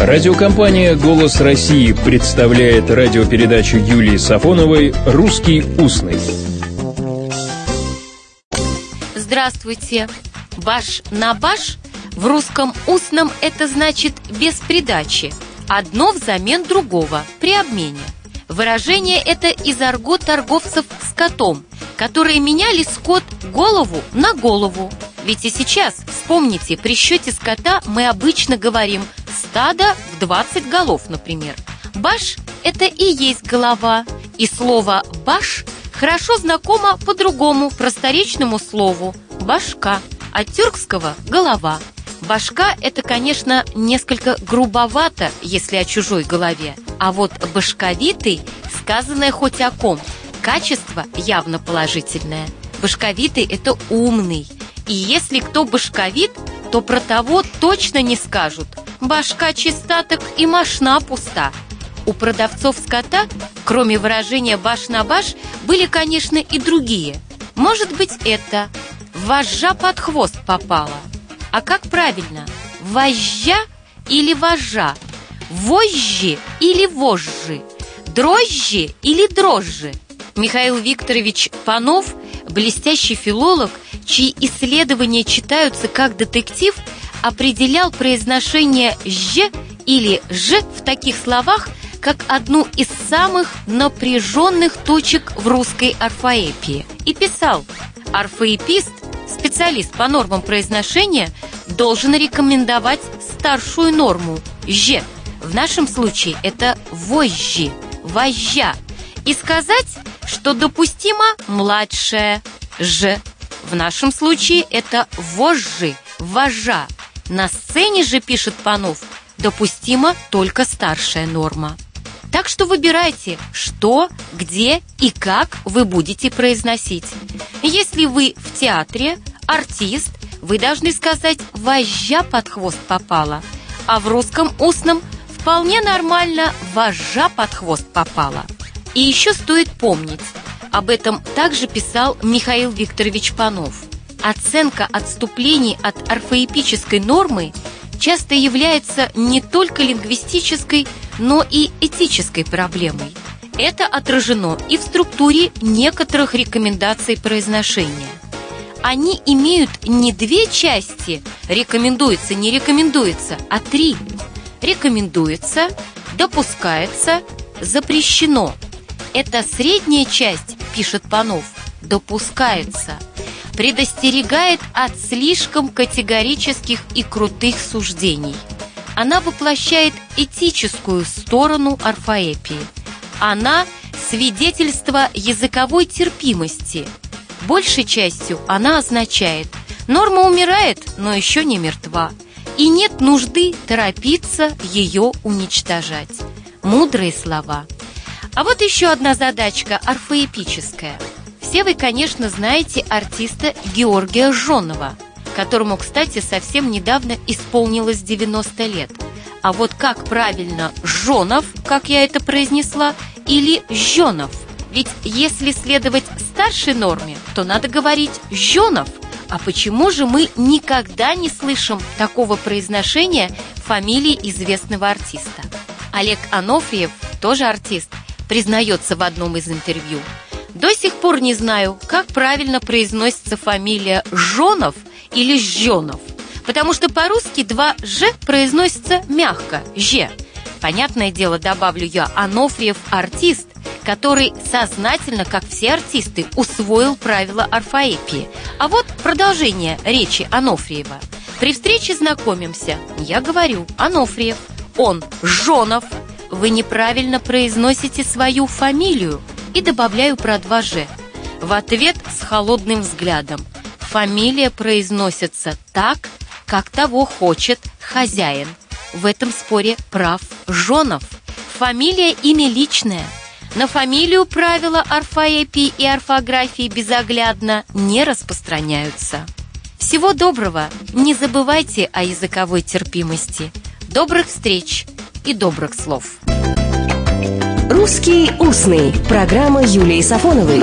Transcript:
Радиокомпания «Голос России» представляет радиопередачу Юлии Сафоновой «Русский устный». Здравствуйте! Баш на баш в русском устном это значит без придачи. Одно взамен другого, при обмене. Выражение это из арго торговцев скотом, которые меняли скот голову на голову. Ведь и сейчас, вспомните, при счете скота мы обычно говорим стадо в 20 голов, например. Баш – это и есть голова, и слово «баш» хорошо знакомо по другому просторечному слову «башка», от тюркского «голова». Башка – это, конечно, несколько грубовато, если о чужой голове. А вот башковитый, сказанное хоть о ком, качество явно положительное. Башковитый – это умный. И если кто башковит, то про того точно не скажут. Башка чиста, так и мошна пуста. У продавцов скота, кроме выражения «баш на баш», были, конечно, и другие. Может быть, это «вожжа под хвост попала». А как правильно? Вожжа или вожжа? Вожжи или вожжи? Дрожжи или дрожжи? Михаил Викторович Панов, блестящий филолог, чьи исследования читаются как детектив, определял произношение «ж» или «ж» в таких словах, как одну из самых напряженных точек в русской орфоэпии. И писал, орфоэпист специалист по нормам произношения должен рекомендовать старшую норму «ж». В нашем случае это «вожжи», «вожжа». И сказать, что допустимо младшая «ж». В нашем случае это «вожжи», «вожжа». На сцене же, пишет Панов, допустима только старшая норма. Так что выбирайте, что, где и как вы будете произносить. Если вы в театре, артист, вы должны сказать «вожжа под хвост попала», а в русском устном вполне нормально «вожжа под хвост попала». И еще стоит помнить, об этом также писал Михаил Викторович Панов. Оценка отступлений от орфоэпической нормы часто является не только лингвистической, но и этической проблемой. Это отражено и в структуре некоторых рекомендаций произношения. Они имеют не две части «рекомендуется», «не рекомендуется», а три. Рекомендуется, допускается, запрещено. Это средняя часть, пишет Панов, допускается – предостерегает от слишком категорических и крутых суждений. Она воплощает этическую сторону орфоэпии. Она – свидетельство языковой терпимости. Большей частью она означает «норма умирает, но еще не мертва» и нет нужды торопиться ее уничтожать. Мудрые слова. А вот еще одна задачка орфоэпическая – все вы, конечно, знаете артиста Георгия Жонова, которому, кстати, совсем недавно исполнилось 90 лет. А вот как правильно Жонов, как я это произнесла, или Жонов? Ведь если следовать старшей норме, то надо говорить Жонов. А почему же мы никогда не слышим такого произношения фамилии известного артиста? Олег Анофриев, тоже артист, признается в одном из интервью – до сих пор не знаю, как правильно произносится фамилия Жонов или Жонов, потому что по-русски два «ж» произносится мягко «ж». Понятное дело, добавлю я, Анофриев – артист, который сознательно, как все артисты, усвоил правила орфоэпии. А вот продолжение речи Анофриева. При встрече знакомимся. Я говорю «Анофриев», он «Жонов». Вы неправильно произносите свою фамилию и добавляю про 2Ж. В ответ с холодным взглядом. Фамилия произносится так, как того хочет хозяин. В этом споре прав Жонов. Фамилия – имя личное. На фамилию правила орфоэпии и орфографии безоглядно не распространяются. Всего доброго! Не забывайте о языковой терпимости. Добрых встреч и добрых слов! «Русский устный» – программа Юлии Сафоновой.